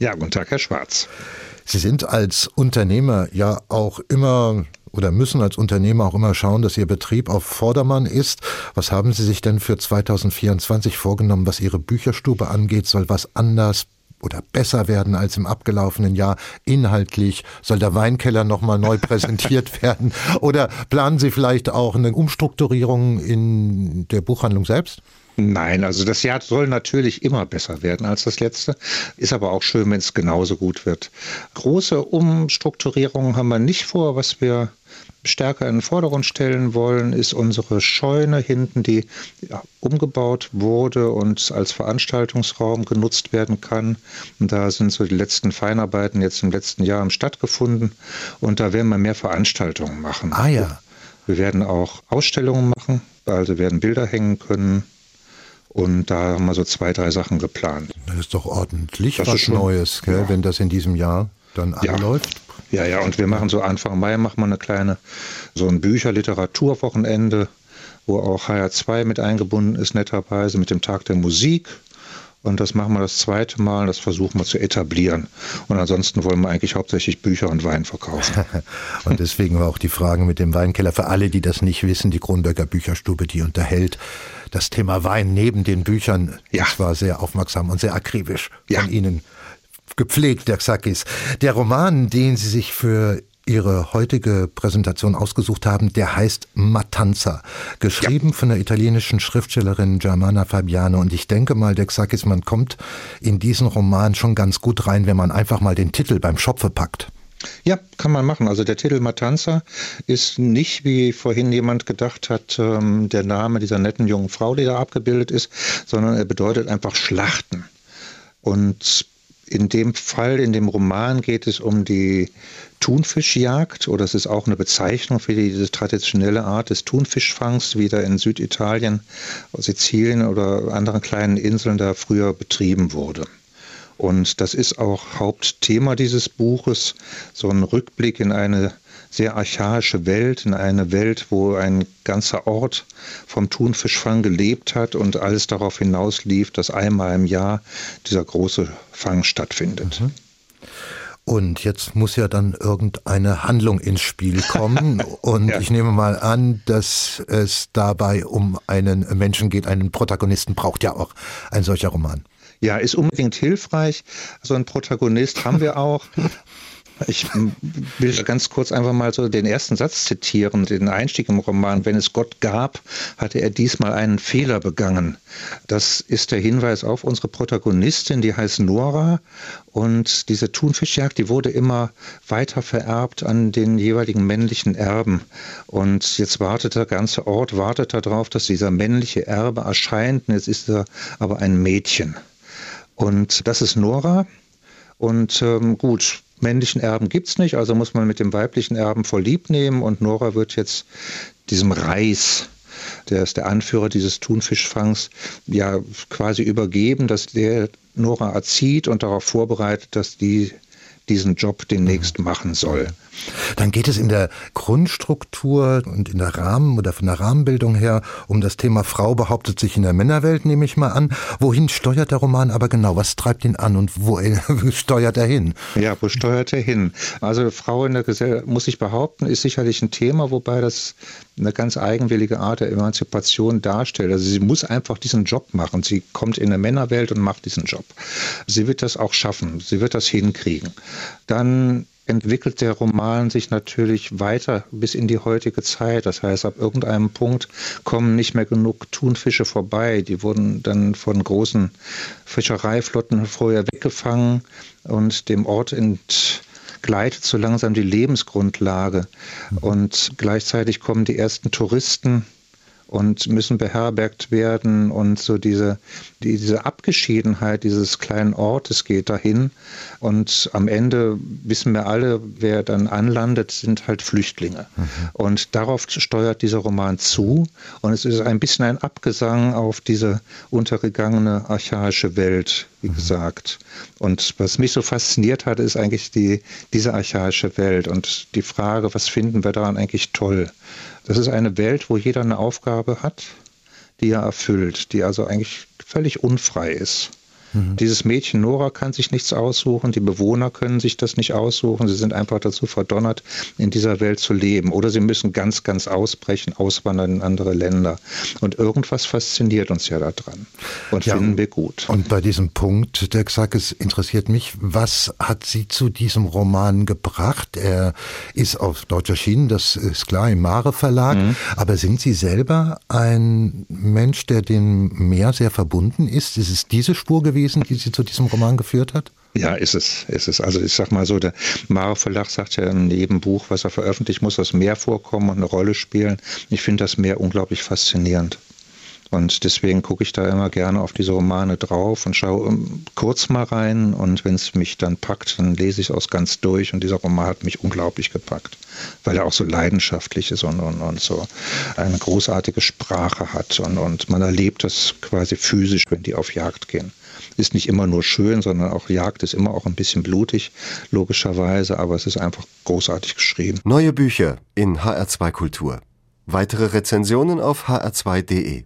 Ja, guten Tag, Herr Schwarz. Sie sind als Unternehmer ja auch immer oder müssen als Unternehmer auch immer schauen, dass Ihr Betrieb auf Vordermann ist. Was haben Sie sich denn für 2024 vorgenommen, was Ihre Bücherstube angeht? Soll was anders oder besser werden als im abgelaufenen Jahr inhaltlich? Soll der Weinkeller nochmal neu präsentiert werden? Oder planen Sie vielleicht auch eine Umstrukturierung in der Buchhandlung selbst? Nein, also das Jahr soll natürlich immer besser werden als das letzte. Ist aber auch schön, wenn es genauso gut wird. Große Umstrukturierungen haben wir nicht vor. Was wir stärker in den Vordergrund stellen wollen, ist unsere Scheune hinten, die umgebaut wurde und als Veranstaltungsraum genutzt werden kann. Und da sind so die letzten Feinarbeiten jetzt im letzten Jahr stattgefunden und da werden wir mehr Veranstaltungen machen. Ah ja. Wir werden auch Ausstellungen machen, also werden Bilder hängen können. Und da haben wir so zwei, drei Sachen geplant. Das ist doch ordentlich das was schon, Neues, gell, ja. wenn das in diesem Jahr dann anläuft. Ja, ja, und wir machen so Anfang Mai machen wir eine kleine, so ein Bücher-Literaturwochenende, wo auch HR2 mit eingebunden ist, netterweise mit dem Tag der Musik. Und das machen wir das zweite Mal, das versuchen wir zu etablieren. Und ansonsten wollen wir eigentlich hauptsächlich Bücher und Wein verkaufen. und deswegen war auch die Frage mit dem Weinkeller für alle, die das nicht wissen, die Kronberger Bücherstube, die unterhält das Thema Wein neben den Büchern. Ja. Das war sehr aufmerksam und sehr akribisch ja. von Ihnen gepflegt, der Xakis. Der Roman, den Sie sich für Ihre heutige Präsentation ausgesucht haben, der heißt Matanza, geschrieben ja. von der italienischen Schriftstellerin Germana Fabiano. Und ich denke mal, der Xakis, man kommt in diesen Roman schon ganz gut rein, wenn man einfach mal den Titel beim Schopfe packt. Ja, kann man machen. Also der Titel Matanza ist nicht, wie vorhin jemand gedacht hat, ähm, der Name dieser netten jungen Frau, die da abgebildet ist, sondern er bedeutet einfach Schlachten. Und in dem Fall, in dem Roman geht es um die Thunfischjagd oder es ist auch eine Bezeichnung für diese traditionelle Art des Thunfischfangs, wie da in Süditalien, Sizilien oder anderen kleinen Inseln da früher betrieben wurde. Und das ist auch Hauptthema dieses Buches, so ein Rückblick in eine sehr archaische Welt, in eine Welt, wo ein ganzer Ort vom Thunfischfang gelebt hat und alles darauf hinauslief, dass einmal im Jahr dieser große Fang stattfindet. Mhm. Und jetzt muss ja dann irgendeine Handlung ins Spiel kommen. Und ja. ich nehme mal an, dass es dabei um einen Menschen geht. Einen Protagonisten braucht ja auch ein solcher Roman. Ja, ist unbedingt hilfreich. So einen Protagonist haben wir auch. Ich will ganz kurz einfach mal so den ersten Satz zitieren, den Einstieg im Roman. Wenn es Gott gab, hatte er diesmal einen Fehler begangen. Das ist der Hinweis auf unsere Protagonistin, die heißt Nora. Und diese Thunfischjagd, die wurde immer weiter vererbt an den jeweiligen männlichen Erben. Und jetzt wartet der ganze Ort, wartet darauf, dass dieser männliche Erbe erscheint. Und jetzt ist er aber ein Mädchen. Und das ist Nora. Und ähm, gut, männlichen Erben gibt es nicht, also muss man mit dem weiblichen Erben voll lieb nehmen und Nora wird jetzt diesem Reis, der ist der Anführer dieses Thunfischfangs, ja quasi übergeben, dass der Nora erzieht und darauf vorbereitet, dass die diesen Job demnächst mhm. machen soll. Dann geht es in der Grundstruktur und in der Rahmen oder von der Rahmenbildung her um das Thema Frau behauptet sich in der Männerwelt, nehme ich mal an. Wohin steuert der Roman aber genau? Was treibt ihn an und wo steuert er hin? Ja, wo steuert er hin? Also Frau in der Gesellschaft, muss ich behaupten, ist sicherlich ein Thema, wobei das eine ganz eigenwillige Art der Emanzipation darstellt. Also sie muss einfach diesen Job machen. Sie kommt in der Männerwelt und macht diesen Job. Sie wird das auch schaffen. Sie wird das hinkriegen. Dann entwickelt der Roman sich natürlich weiter bis in die heutige Zeit. Das heißt, ab irgendeinem Punkt kommen nicht mehr genug Thunfische vorbei. Die wurden dann von großen Fischereiflotten vorher weggefangen und dem Ort entgleitet so langsam die Lebensgrundlage. Mhm. Und gleichzeitig kommen die ersten Touristen und müssen beherbergt werden und so diese, die, diese Abgeschiedenheit dieses kleinen Ortes geht dahin und am Ende wissen wir alle, wer dann anlandet, sind halt Flüchtlinge. Mhm. Und darauf steuert dieser Roman zu und es ist ein bisschen ein Abgesang auf diese untergegangene archaische Welt, wie mhm. gesagt. Und was mich so fasziniert hat, ist eigentlich die, diese archaische Welt und die Frage, was finden wir daran eigentlich toll? Das ist eine Welt, wo jeder eine Aufgabe hat, die er erfüllt, die also eigentlich völlig unfrei ist. Mhm. Dieses Mädchen Nora kann sich nichts aussuchen, die Bewohner können sich das nicht aussuchen, sie sind einfach dazu verdonnert, in dieser Welt zu leben. Oder sie müssen ganz, ganz ausbrechen, auswandern in andere Länder. Und irgendwas fasziniert uns ja daran und ja, finden wir gut. Und bei diesem Punkt, der gesagt, es interessiert mich, was hat Sie zu diesem Roman gebracht? Er ist auf Deutsch erschienen, das ist klar, im Mare Verlag. Mhm. Aber sind Sie selber ein Mensch, der dem Meer sehr verbunden ist? Ist es diese Spur gewesen, die Sie zu diesem Roman geführt hat? Ja, ist es, ist es. Also ich sag mal so, der Mare Verlag sagt ja in jedem Buch, was er veröffentlicht, muss das Meer vorkommen und eine Rolle spielen. Ich finde das Meer unglaublich faszinierend. Und deswegen gucke ich da immer gerne auf diese Romane drauf und schaue ähm, kurz mal rein. Und wenn es mich dann packt, dann lese ich es aus ganz durch. Und dieser Roman hat mich unglaublich gepackt, weil er auch so leidenschaftlich ist und, und, und so eine großartige Sprache hat. Und, und man erlebt das quasi physisch, wenn die auf Jagd gehen. Ist nicht immer nur schön, sondern auch Jagd ist immer auch ein bisschen blutig, logischerweise. Aber es ist einfach großartig geschrieben. Neue Bücher in HR2 Kultur. Weitere Rezensionen auf hr2.de